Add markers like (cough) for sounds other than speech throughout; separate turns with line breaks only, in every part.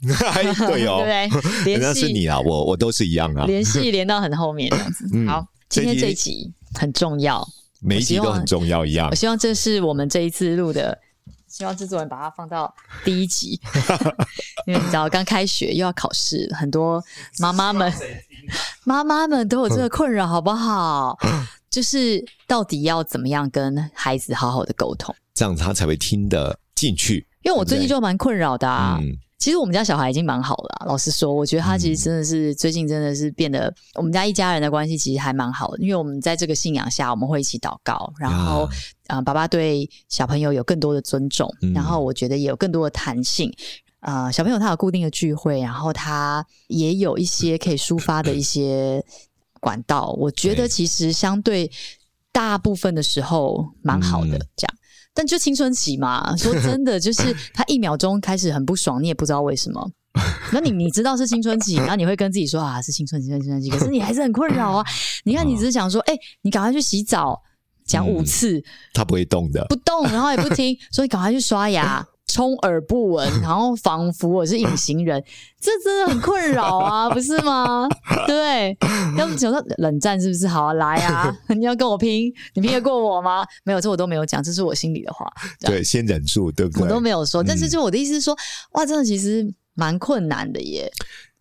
(laughs) 对哦，
对不对？(laughs)
那是你啊，我我都是一样啊，
连系连到很后面这样子。嗯、好，今天这一集很重要，
每一集都很重要一样。
我希望这是我们这一次录的，希望制作人把它放到第一集，(laughs) 因为你知道刚开学又要考试，很多妈妈们妈妈们都有这个困扰，好不好？就是到底要怎么样跟孩子好好的沟通，
这样他才会听得进去。
因为我最近就蛮困扰的啊。
嗯
其实我们家小孩已经蛮好了啊，老实说，我觉得他其实真的是最近真的是变得，我们家一家人的关系其实还蛮好的，因为我们在这个信仰下，我们会一起祷告，然后啊、呃，爸爸对小朋友有更多的尊重，然后我觉得也有更多的弹性。啊、呃，小朋友他有固定的聚会，然后他也有一些可以抒发的一些管道，我觉得其实相对大部分的时候蛮好的，这样。但就青春期嘛，说真的，就是 (laughs) 他一秒钟开始很不爽，你也不知道为什么。那你你知道是青春期，然后你会跟自己说啊，是青春期，青春期，可是你还是很困扰啊。你看，你只是想说，哎、欸，你赶快去洗澡，讲五次、嗯，他
不会动的，
不动，然后也不听，(laughs) 所以赶快去刷牙。充耳不闻，(laughs) 然后仿佛我是隐形人，(laughs) 这真的很困扰啊，(laughs) 不是吗？对，要不讲说冷战是不是？好啊，来啊，你要跟我拼，你拼得过我吗？没有，这我都没有讲，这是我心里的话。
对，先忍住，对不对？
我都没有说，但是就我的意思是说，嗯、哇，真的其实蛮困难的耶。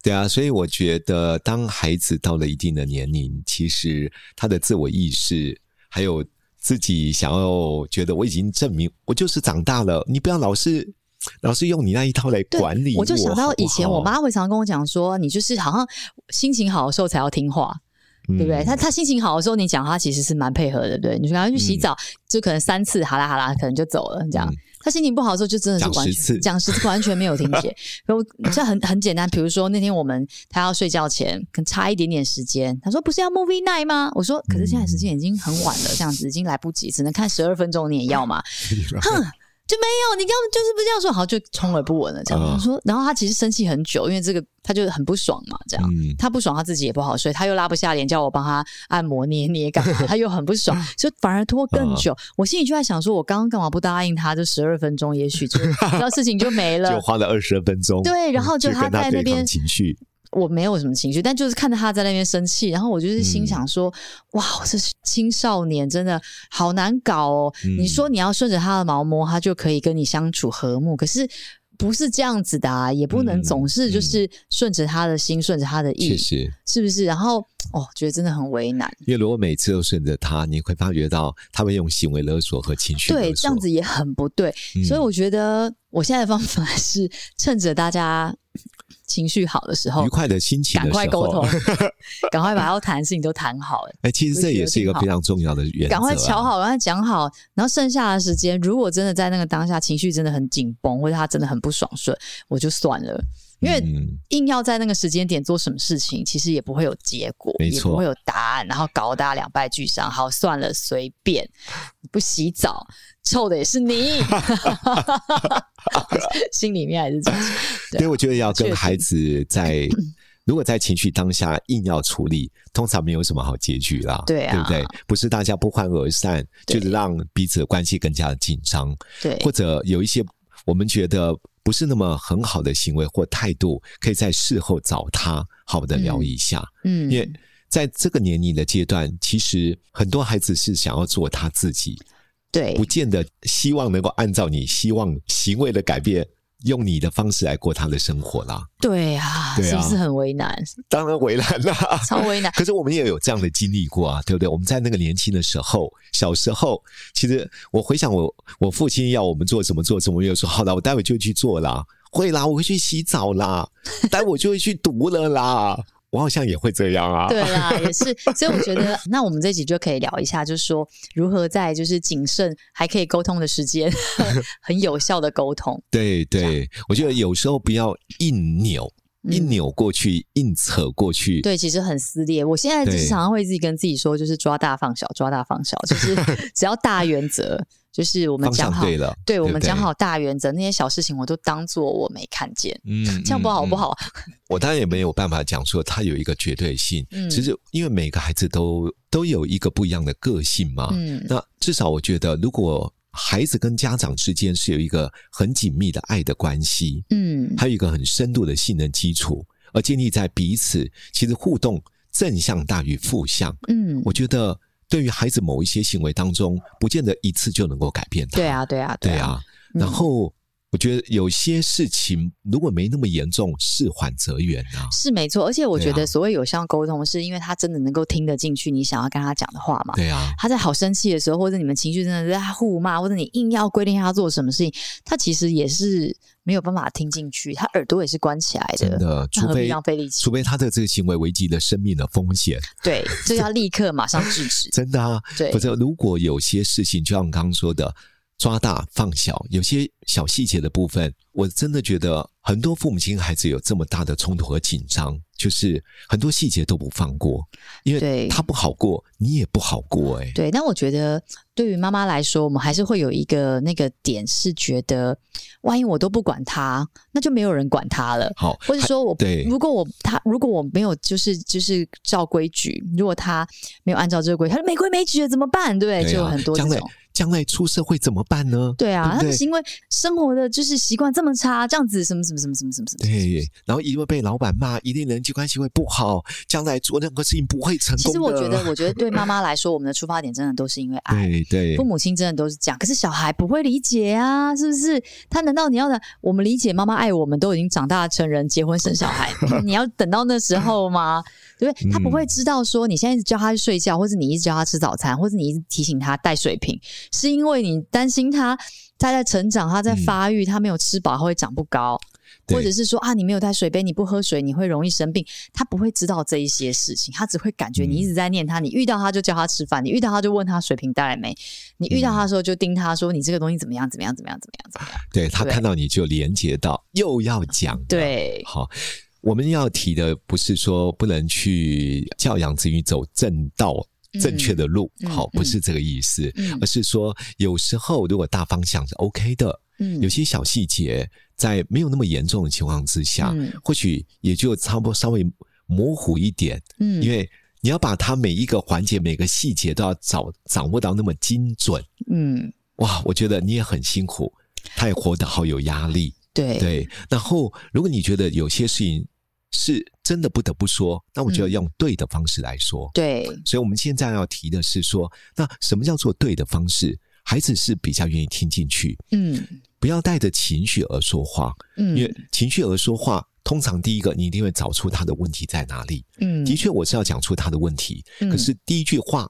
对啊，所以我觉得，当孩子到了一定的年龄，其实他的自我意识还有。自己想要觉得我已经证明我就是长大了，你不要老是老是用你那一套来管理我。
我就想到以前我妈会常常跟我讲说，你就是好像心情好的时候才要听话，嗯、对不对？他他心情好的时候，你讲他其实是蛮配合的，对。你说赶快去洗澡，嗯、就可能三次，好啦好啦，可能就走了这样。嗯他心情不好的时候，就真的是完全讲十次，讲十次完全没有听解。(laughs) 然后这很很简单，比如说那天我们他要睡觉前，可能差一点点时间，他说不是要 movie night 吗？我说可是现在时间已经很晚了，这样子已经来不及，只能看十二分钟，你也要吗？(laughs) 哼。就没有，你刚刚就是不这样说，好，就充耳不闻了。这样、uh, 说，然后他其实生气很久，因为这个他就很不爽嘛。这样，嗯、他不爽，他自己也不好睡，他又拉不下脸叫我帮他按摩捏捏干嘛，他又很不爽，(laughs) 就反而拖更久。Uh, 我心里就在想说，我刚刚干嘛不答应他？就十二分钟，也许就然后事情就没了，
就花了二十二分钟。
对，然后就他在那边
情绪。
我没有什么情绪，但就是看着他在那边生气，然后我就是心想说：“嗯、哇，这是青少年，真的好难搞哦！嗯、你说你要顺着他的毛摸，他就可以跟你相处和睦，可是不是这样子的啊，也不能总是就是顺着他的心，顺着、他的意，确实是不是？然后哦，觉得真的很为难。
因为如果每次都顺着他，你会发觉到他会用行为勒索和情绪
对，这样子也很不对。嗯、所以我觉得我现在的方法是趁着大家。情绪好的时候，
愉快的心情的，赶快沟通，(laughs)
赶快把要谈的事情都谈好。(laughs)
哎、欸，其实这也是一个非常重要的原则、啊。赶
快瞧好，赶快讲好，然后剩下的时间，如果真的在那个当下情绪真的很紧绷，或者他真的很不爽顺，我就算了。因为硬要在那个时间点做什么事情，其实也不会有结果，没错，也不会有答案，然后搞得大家两败俱伤。好，算了，随便。不洗澡，臭的也是你。(laughs) 心里面还是这样。(laughs)
对，我觉得要跟孩子在，(clears throat) 如果在情绪当下硬要处理，通常没有什么好结局啦。对啊，对不对？不是大家不欢而散，就是让彼此的关系更加的紧张。对，或者有一些我们觉得。不是那么很好的行为或态度，可以在事后找他好的聊一下。嗯，嗯，因为在这个年龄的阶段，其实很多孩子是想要做他自己，对，不见得希望能够按照你希望行为的改变。用你的方式来过他的生活啦，
对啊，对啊，是不是很为难？
当然为难啦，
超为难。
可是我们也有这样的经历过啊，对不对？我们在那个年轻的时候，小时候，其实我回想我，我父亲要我们做什么做什么，我就说好了，我待会就去做啦，会啦，我会去洗澡啦，待会我就会去读了啦。我好像也会这样啊，
对啦，也是，所以我觉得，那我们这集就可以聊一下，就是说如何在就是谨慎还可以沟通的时间，(laughs) 很有效的沟通。
对对，我觉得有时候不要硬扭，一扭过去，硬扯过去，
对，其实很撕裂。我现在就是常常会自己跟自己说，就是抓大放小，抓大放小，就是 (laughs) 只要大原则，就是我们讲好，
对了，
对，我们讲好大原则，那些小事情我都当做我没看见。嗯，(laughs) 这样不好不好？
我当然也没有办法讲说它有一个绝对性。嗯，其实因为每个孩子都都有一个不一样的个性嘛。嗯，那至少我觉得，如果孩子跟家长之间是有一个很紧密的爱的关系，嗯，还有一个很深度的信任基础，而建立在彼此其实互动正向大于负向，嗯，我觉得对于孩子某一些行为当中，不见得一次就能够改变他，
对啊，对啊，对啊，
对啊，然后。我觉得有些事情如果没那么严重，事缓则圆啊，
是没错。而且我觉得所谓有效沟通，是因为他真的能够听得进去你想要跟他讲的话嘛。
对啊，
他在好生气的时候，或者你们情绪真的在互骂，或者你硬要规定他做什么事情，他其实也是没有办法听进去，他耳朵也是关起来的。
真的，除非
浪费力气，
除非他的这个行为危及了生命的风险，
对，(laughs) 就要立刻马上制止。
真的啊，
对。
否则，如果有些事情，就像刚刚说的。抓大放小，有些小细节的部分，我真的觉得很多父母亲孩子有这么大的冲突和紧张，就是很多细节都不放过，因为他不好过，你也不好过，欸，哎，
对。但我觉得对于妈妈来说，我们还是会有一个那个点，是觉得万一我都不管他，那就没有人管他了。
好，
或者说我
对，
如果我他如果我没有就是就是照规矩，如果他没有按照这个规矩，他就没规没矩怎么办？对，就有很多这种。
将来出社会怎么办呢？
对啊，
对对，
他是因为生活的就是习惯这么差，这样子什么什么什么什么什么什么。
对，然后一定会被老板骂，一定人际关系会不好，将来做任何事情不会成功。
其实我觉得，(laughs) 我觉得对妈妈来说，我们的出发点真的都是因为爱。
对对，
父母亲真的都是这样，可是小孩不会理解啊，是不是？他难道你要的我们理解妈妈爱我们，都已经长大成人，结婚生小孩，(laughs) 你要等到那时候吗？对不对？他不会知道说你现在一直叫他去睡觉，或者你一直叫他吃早餐，或者你一直提醒他带水瓶，是因为你担心他他在成长，他在发育，他没有吃饱，他会长不高，嗯、或者是说啊，你没有带水杯，你不喝水，你会容易生病。他不会知道这一些事情，他只会感觉你一直在念他。嗯、你遇到他就叫他吃饭，你遇到他就问他水瓶带来没？你遇到他的时候就盯他说你这个东西怎么样？怎么样？怎么样？怎么样？怎么样？
对，他看到你就连接到又要讲，
对，
好。我们要提的不是说不能去教养子女走正道、正确的路，嗯、好，不是这个意思，嗯、而是说有时候如果大方向是 OK 的，嗯，有些小细节在没有那么严重的情况之下，嗯、或许也就差不多稍微模糊一点，嗯，因为你要把它每一个环节、每个细节都要掌掌握到那么精准，嗯，哇，我觉得你也很辛苦，他也活得好有压力。
对。
对，然后如果你觉得有些事情是真的不得不说，那我就要用对的方式来说。
嗯、对，
所以我们现在要提的是说，那什么叫做对的方式？孩子是比较愿意听进去，嗯，不要带着情绪而说话，嗯，因为情绪而说话，通常第一个你一定会找出他的问题在哪里，嗯，的确我是要讲出他的问题，嗯、可是第一句话。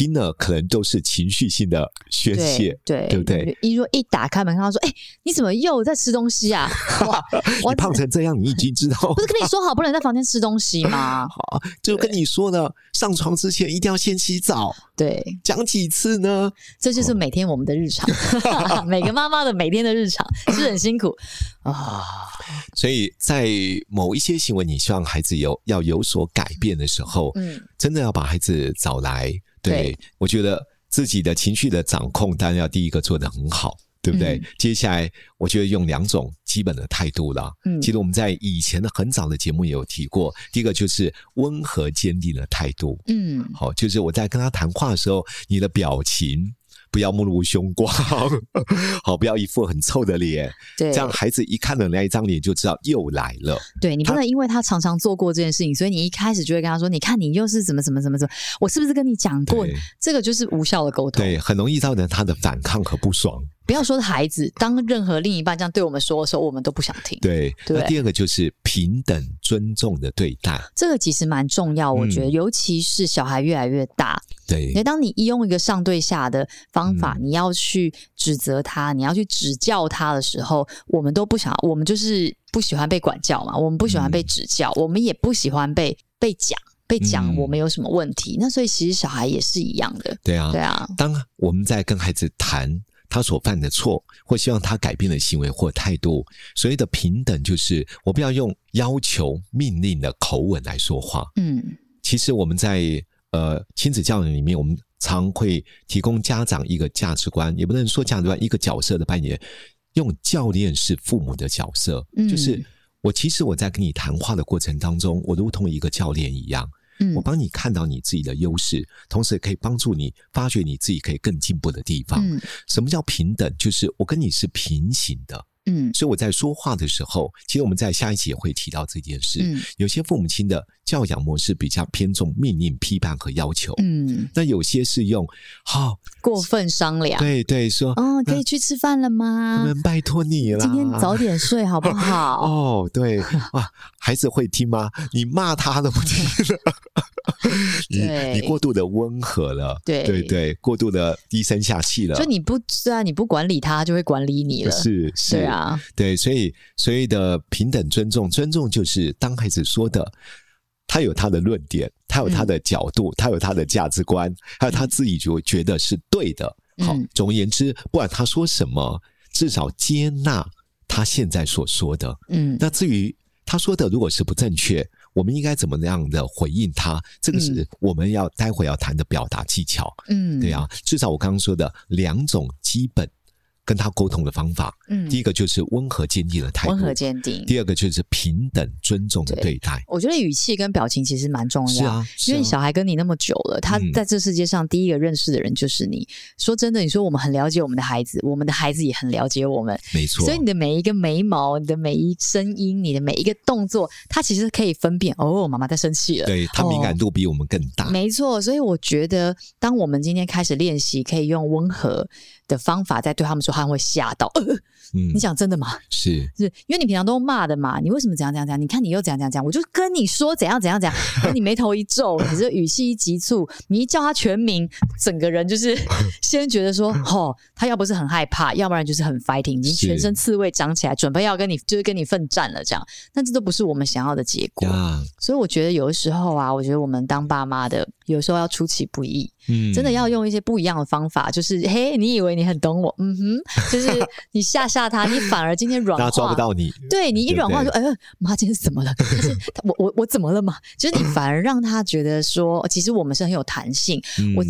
听了可能都是情绪性的宣泄，
对
对不对？
一说一打开门，看到说：“哎，你怎么又在吃东西啊？哇，
你胖成这样，你已经知道，
不是跟你说好不能在房间吃东西吗？
好，就跟你说的，上床之前一定要先洗澡。
对，
讲几次呢？
这就是每天我们的日常，每个妈妈的每天的日常是很辛苦啊。
所以在某一些行为，你希望孩子有要有所改变的时候，嗯，真的要把孩子找来。对，我觉得自己的情绪的掌控，当然要第一个做得很好，对不对？嗯、接下来，我觉得用两种基本的态度了。嗯，其实我们在以前的很早的节目也有提过，第一个就是温和坚定的态度。嗯，好，就是我在跟他谈话的时候，你的表情。不要目露凶光，(laughs) 好，不要一副很臭的脸，对，这样孩子一看到那一张脸就知道又来了。
对，你不能因为他常常做过这件事情，所以你一开始就会跟他说：“你看你又是怎么怎么怎么怎么，我是不是跟你讲过？”这个就是无效的沟通，
对，很容易造成他的反抗和不爽。
不要说孩子，当任何另一半这样对我们说的时候，我们都不想听。
对，对那第二个就是平等尊重的对待，
这个其实蛮重要，我觉得，嗯、尤其是小孩越来越大。
对，
那当你一用一个上对下的方法，嗯、你要去指责他，你要去指教他的时候，我们都不想，我们就是不喜欢被管教嘛，我们不喜欢被指教，嗯、我们也不喜欢被被讲，被讲我们有什么问题。嗯、那所以其实小孩也是一样的。
对啊，
对啊。
当我们在跟孩子谈。他所犯的错，或希望他改变的行为或态度。所谓的平等，就是我不要用要求、命令的口吻来说话。
嗯，
其实我们在呃亲子教育里面，我们常会提供家长一个价值观，也不能说价值观，一个角色的扮演，用教练式父母的角色，
嗯、
就是我其实我在跟你谈话的过程当中，我如同一个教练一样。我帮你看到你自己的优势，同时也可以帮助你发掘你自己可以更进步的地方。
嗯，
什么叫平等？就是我跟你是平行的。
嗯，
所以我在说话的时候，其实我们在下一集也会提到这件事。
嗯，
有些父母亲的教养模式比较偏重命令、批判和要求。
嗯，
那有些是用好、哦、
过分商量。
对对，说
哦，可以去吃饭了吗？
我们拜托你了，
今天早点睡好不 (laughs) 好？
哦，对哇，孩子会听吗？你骂他都不听了。(laughs) 你你过度的温和了，
对
对对，过度的低声下气了。
就你不虽然你不管理他，就会管理你了。
是是，
对啊，
对，所以所以的平等尊重，尊重就是当孩子说的，他有他的论点，他有他的角度，嗯、他有他的价值观，还有他自己就觉得是对的。
嗯、
好，总而言之，不管他说什么，至少接纳他现在所说的。
嗯，
那至于他说的如果是不正确。我们应该怎么样的回应他？这个是我们要待会要谈的表达技巧。
嗯，
对啊，至少我刚刚说的两种基本。跟他沟通的方法，
嗯，
第一个就是温和坚定的态度，
温和坚定；
第二个就是平等尊重的对待。
我觉得语气跟表情其实蛮重要，
是啊，
因为小孩跟你那么久了，他在这世界上第一个认识的人就是你。说真的，你说我们很了解我们的孩子，我们的孩子也很了解我们，
没错。
所以你的每一个眉毛、你的每一声音、你的每一个动作，他其实可以分辨哦，妈妈在生气了。
对，他敏感度比我们更大。
没错，所以我觉得，当我们今天开始练习，可以用温和的方法在对他们说，他们会吓到。
嗯，
你讲真的吗？(laughs)
是，
是因为你平常都骂的嘛？你为什么怎样怎样怎样？你看你又怎样怎样怎样？我就跟你说怎样怎样怎样。(laughs) 等你眉头一皱，你这语气一急促，你一叫他全名，整个人就是 (laughs) 先觉得说，哦，他要不是很害怕，要不然就是很 fighting，已经全身刺猬长起来，准备要跟你就是跟你奋战了这样。但这都不是我们想要的结果。所以我觉得有的时候啊，我觉得我们当爸妈的，有时候要出其不意，
嗯，
真的要用一些不一样的方法，就是嘿，你以为你很懂我，嗯哼，就是你吓吓他，你反而今天软化，
他抓不到你，
对你一软化说，哎呦，妈，今天怎么了？(laughs) 我我我怎么了嘛？就是你反而让他觉得说，其实我们是很有弹性。
嗯、
我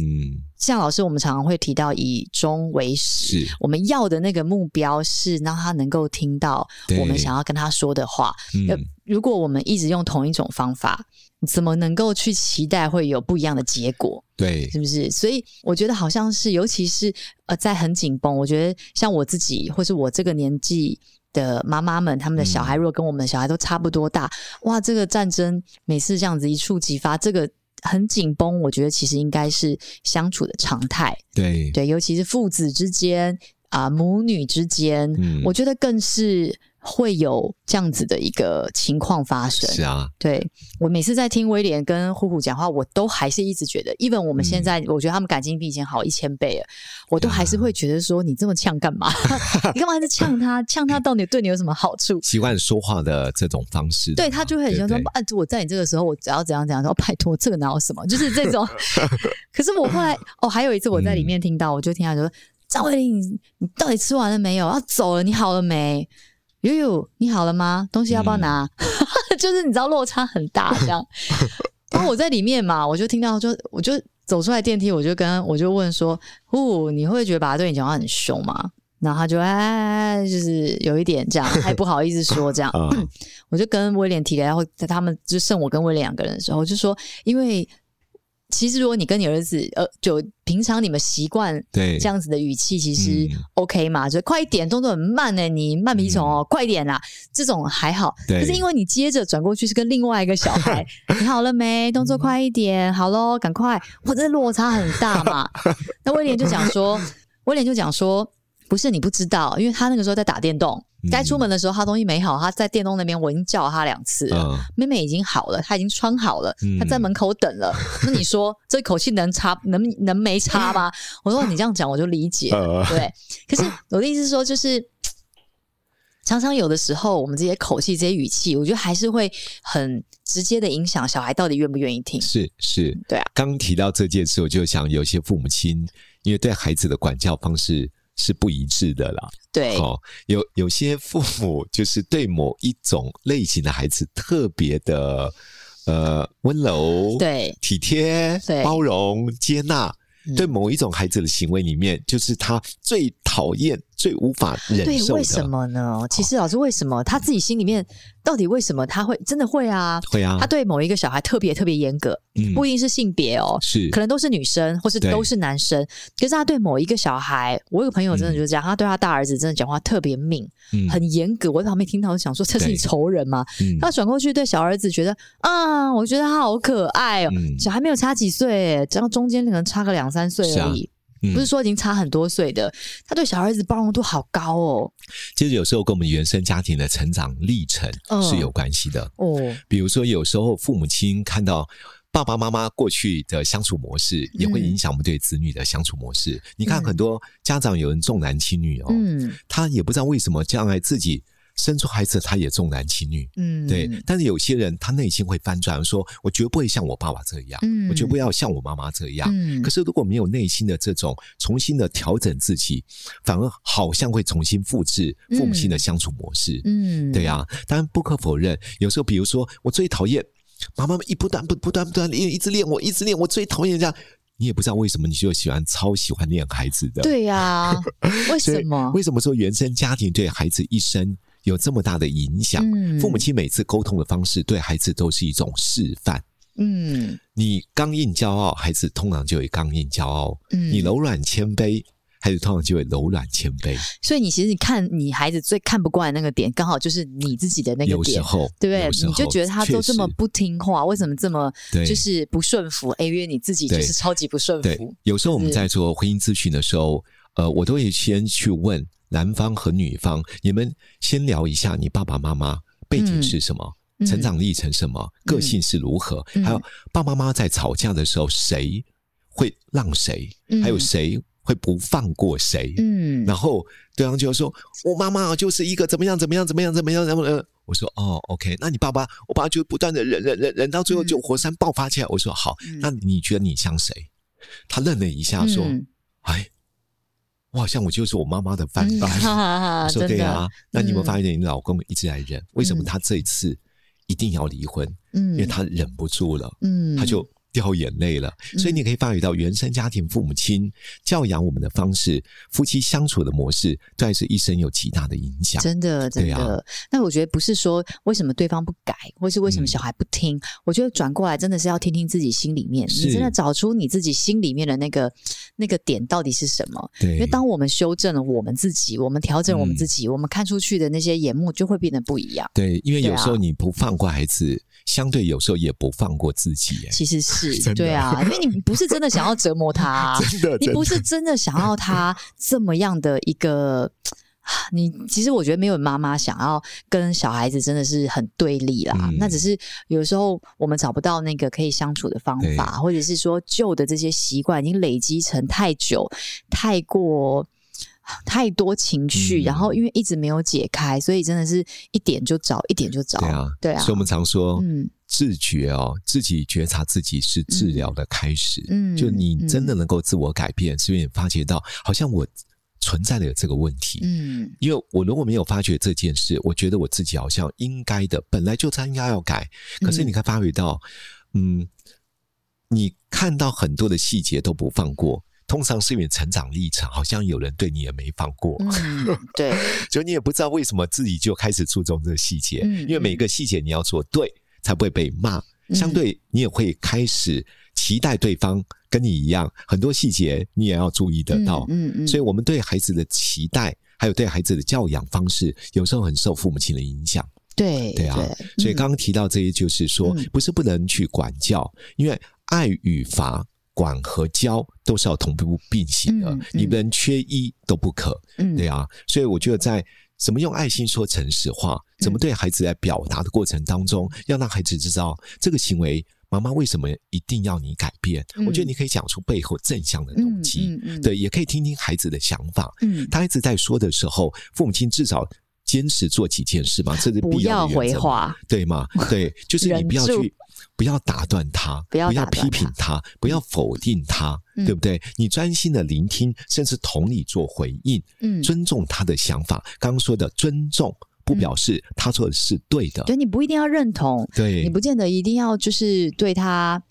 像老师，我们常常会提到以终为始，我们要的那个目标是让他能够听到我们想要跟他说的话。嗯、如果我们一直用同一种方法，怎么能够去期待会有不一样的结果？
对，
是不是？所以我觉得好像是，尤其是呃，在很紧绷，我觉得像我自己，或是我这个年纪的妈妈们，他们的小孩如果跟我们的小孩都差不多大，嗯、哇，这个战争每次这样子一触即发，这个很紧绷，我觉得其实应该是相处的常态。
对对，
尤其是父子之间啊、呃，母女之间，嗯、我觉得更是。会有这样子的一个情况发生，
是啊，
对，我每次在听威廉跟虎虎讲话，我都还是一直觉得，even 我们现在，嗯、我觉得他们感情比以前好一千倍了，我都还是会觉得说，你这么呛干嘛？(laughs) 你干嘛一直呛他？呛他到底对你有什么好处？
习惯说话的这种方式，
对他就会很喜欢说，啊，我在你这个时候，我只要怎样怎样说，拜托，这个哪有什么？(laughs) 就是这种。(laughs) 可是我后来，哦，还有一次我在里面听到，嗯、我就听他说，张威廉，你你到底吃完了没有？要走了，你好了没？悠悠，你好了吗？东西要不要拿？嗯、(laughs) 就是你知道落差很大，这样。(laughs) 然后我在里面嘛，我就听到就，就我就走出来电梯，我就跟我就问说：“呼，你会觉得爸爸对你讲话很凶吗？”然后他就哎，就是有一点这样，还不好意思说这样。嗯、(clears throat) 我就跟威廉提了，然后在他们就剩我跟威廉两个人的时候，我就说，因为。其实，如果你跟你儿子，呃，就平常你们习惯对这样子的语气，其实 OK 嘛，嗯、就快一点，动作很慢呢，你慢皮虫哦，嗯、快一点啦，这种还好。可是因为你接着转过去是跟另外一个小孩，(laughs) 你好了没？动作快一点，嗯、好喽，赶快！(laughs) 我这落差很大嘛。那威廉就讲说，威廉就讲说，不是你不知道，因为他那个时候在打电动。该出门的时候，他东西没好，他在电动那边，我已经叫了他两次了。嗯、妹妹已经好了，她已经穿好了，她在门口等了。嗯、(laughs) 那你说这口气能差能能没差吗？(laughs) 我说你这样讲我就理解，嗯、对。可是我的意思是说，就是常常有的时候，我们这些口气、这些语气，我觉得还是会很直接的影响小孩到底愿不愿意听。
是是，
对啊。
刚提到这件事，我就想有些父母亲因为对孩子的管教方式。是不一致的啦。
对，
哦，有有些父母就是对某一种类型的孩子特别的呃温柔，
对，
体贴，
对，
包容，接纳。对某一种孩子的行为里面，就是他最讨厌、最无法忍受的。
对，为什么呢？其实老师，为什么他自己心里面到底为什么他会真的会啊？
会啊！
他对某一个小孩特别特别严格，嗯，不一定是性别哦，
是
可能都是女生，或是都是男生。可是他对某一个小孩，我有个朋友真的就是这样，他对他大儿子真的讲话特别命，很严格。我在旁边听到，我想说，这是你仇人吗？他转过去对小儿子觉得啊，我觉得他好可爱哦，小孩没有差几岁，这样中间可能差个两三岁而已。嗯、不是说已经差很多岁的，他对小孩子包容度好高哦。
其实有时候跟我们原生家庭的成长历程是有关系的哦。比如说，有时候父母亲看到爸爸妈妈过去的相处模式，也会影响我们对子女的相处模式。嗯、你看，很多家长有人重男轻女哦，嗯，他也不知道为什么将来自己。生出孩子，他也重男轻女，嗯，对。但是有些人，他内心会翻转，说：“我绝不会像我爸爸这样，嗯，我绝不要像我妈妈这样。”嗯。可是如果没有内心的这种重新的调整自己，反而好像会重新复制父母亲的相处模式，嗯，对呀、啊。当然不可否认，有时候比如说，我最讨厌妈妈一不断不不断不断练，一直练我，一直练我，最讨厌这样。你也不知道为什么，你就喜欢超喜欢练孩子的，
对呀、啊？(laughs) 为什么？
为什么说原生家庭对孩子一生？有这么大的影响，嗯、父母亲每次沟通的方式对孩子都是一种示范。嗯，你刚硬骄傲，孩子通常就会刚硬骄傲；嗯、你柔软谦卑，孩子通常就会柔软谦卑。
所以你其实你看你孩子最看不惯的那个点，刚好就是你自己的那个点，
有时候
对不对？你就觉得他都这么不听话，为什么这么就是不顺服？哎，因为你自己就是超级不顺服。
有时候我们在做婚姻咨询的时候，呃，我都会先去问。男方和女方，你们先聊一下你爸爸妈妈背景是什么，嗯、成长历程什么，嗯、个性是如何，嗯、还有爸爸妈妈在吵架的时候谁会让谁，嗯、还有谁会不放过谁。嗯，然后对方就说：“我妈妈就是一个怎么样怎么样怎么样怎么样。”然后呢，我说：“哦，OK，那你爸爸，我爸爸就不断的忍忍忍忍到最后就火山爆发起来。嗯”我说：“好，那你觉得你像谁？”他愣了一下说：“嗯、哎。”我好像我就是我妈妈的范本。我说对啊，那你有没有发现你老公一直在忍？为什么他这一次一定要离婚？嗯，因为他忍不住了。嗯，他就。掉眼泪了，所以你可以发觉到原生家庭父母亲教养我们的方式，夫妻相处的模式，对孩子一生有极大的影响。
真的，真的。啊、那我觉得不是说为什么对方不改，或是为什么小孩不听，嗯、我觉得转过来真的是要听听自己心里面，你真的找出你自己心里面的那个那个点到底是什么。
对，
因为当我们修正了我们自己，我们调整我们自己，嗯、我们看出去的那些眼目就会变得不一样。
对，因为有时候你不放过孩子。相对有时候也不放过自己，
其实是 (laughs) 对啊，因为你不是真的想要折磨他，(laughs) 啊，
真的，
你不是真的想要他这么样的一个，(sighs) 你其实我觉得没有妈妈想要跟小孩子真的是很对立啦，嗯、那只是有时候我们找不到那个可以相处的方法，或者是说旧的这些习惯已经累积成太久，太过。太多情绪，嗯、然后因为一直没有解开，所以真的是一点就着，一点就着。对啊，对啊。
所以我们常说，嗯，自觉哦，自己觉察自己是治疗的开始。嗯，就你真的能够自我改变，是因为你发觉到好像我存在的有这个问题。嗯，因为我如果没有发觉这件事，我觉得我自己好像应该的，本来就他应该要改。可是你看，发觉到，嗯，你看到很多的细节都不放过。通常是因为成长历程，好像有人对你也没放过，
嗯、(laughs) 对，
就你也不知道为什么自己就开始注重这个细节，嗯、因为每个细节你要做对，才不会被骂。嗯、相对你也会开始期待对方跟你一样，很多细节你也要注意得到。嗯嗯，嗯所以我们对孩子的期待，还有对孩子的教养方式，有时候很受父母亲的影响。
对，
对啊。对所以刚刚提到这些，就是说，嗯、不是不能去管教，因为爱与罚。管和教都是要同步并行的，嗯嗯、你不能缺一都不可，嗯、对啊。所以我觉得，在怎么用爱心说诚实话，嗯、怎么对孩子在表达的过程当中，要让孩子知道这个行为，妈妈为什么一定要你改变？嗯、我觉得你可以讲出背后正向的动机，嗯对，也可以听听孩子的想法。嗯，他孩子在说的时候，父母亲至少坚持做几件事嘛？这是必要的
不要回话，
对吗？对，(laughs) 就是你不要去，不要打断他，不要批评他，不要否定他，
嗯、
对不对？你专心的聆听，甚至同理做回应，
嗯，
尊重他的想法。刚刚说的尊重，不表示他做的是对的，
对，你不一定要认同，
对，
你不见得一定要就是对他。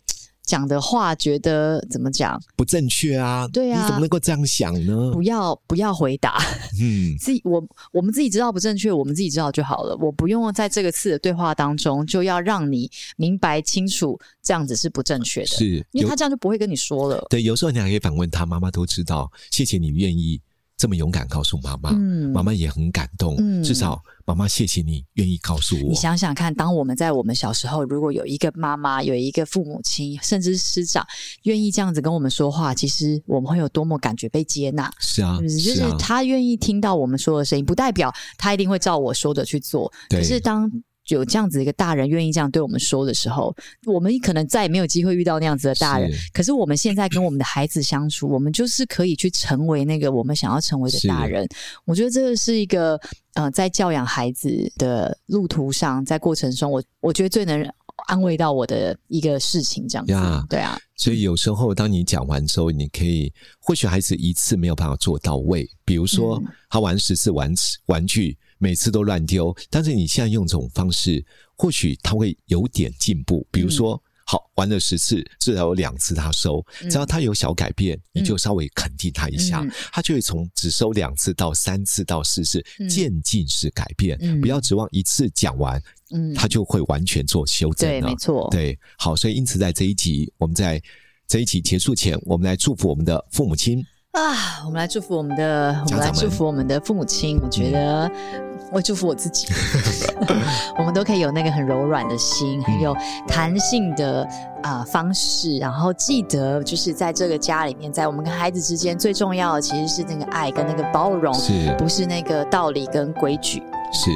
讲的话觉得怎么讲
不正确啊？
对啊，
你怎么能够这样想呢？
不要不要回答，
嗯，(laughs)
自己我我们自己知道不正确，我们自己知道就好了。我不用在这个次的对话当中就要让你明白清楚，这样子是不正确的，
是
因为他这样就不会跟你说了。
对，有时候你还可以反问他，妈妈都知道，谢谢你愿意。这么勇敢告诉妈妈，
嗯，
妈妈也很感动。
嗯，
至少妈妈谢谢你愿意告诉我。
你想想看，当我们在我们小时候，如果有一个妈妈，有一个父母亲，甚至是师长愿意这样子跟我们说话，其实我们会有多么感觉被接纳。
是啊，
是，就是他愿意听到我们说的声音，不代表他一定会照我说的去做。可是当有这样子一个大人愿意这样对我们说的时候，我们可能再也没有机会遇到那样子的大人。可是我们现在跟我们的孩子相处，我们就是可以去成为那个我们想要成为的大人。我觉得这个是一个呃，在教养孩子的路途上，在过程中，我我觉得最能安慰到我的一个事情，这样子。
呀，
对啊。
所以有时候当你讲完之后，你可以或许孩子一次没有办法做到位，比如说他玩十次玩玩具。每次都乱丢，但是你现在用这种方式，或许他会有点进步。比如说，嗯、好玩了十次，至少有两次他收，只要他有小改变，嗯、你就稍微肯定他一下，嗯、他就会从只收两次到三次到四次，嗯、渐进式改变。
嗯、
不要指望一次讲完，嗯，他就会完全做修正了。
对，没错。
对，好，所以因此在这一集，我们在这一集结束前，我们来祝福我们的父母亲。
啊，我们来祝福我们的，我们来祝福我们的父母亲。我觉得，嗯、我祝福我自己，(laughs) (laughs) 我们都可以有那个很柔软的心，很有弹性的啊、呃、方式。然后记得，就是在这个家里面，在我们跟孩子之间，最重要的其实是那个爱跟那个包容，
是
不是那个道理跟规矩？
是，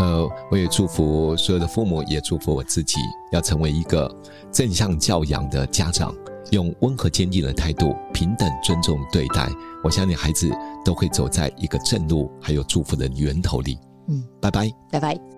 呃，我也祝福所有的父母，也祝福我自己，要成为一个正向教养的家长。用温和坚定的态度，平等尊重对待，我相信孩子都会走在一个正路，还有祝福的源头里。
嗯，
拜拜，
拜拜。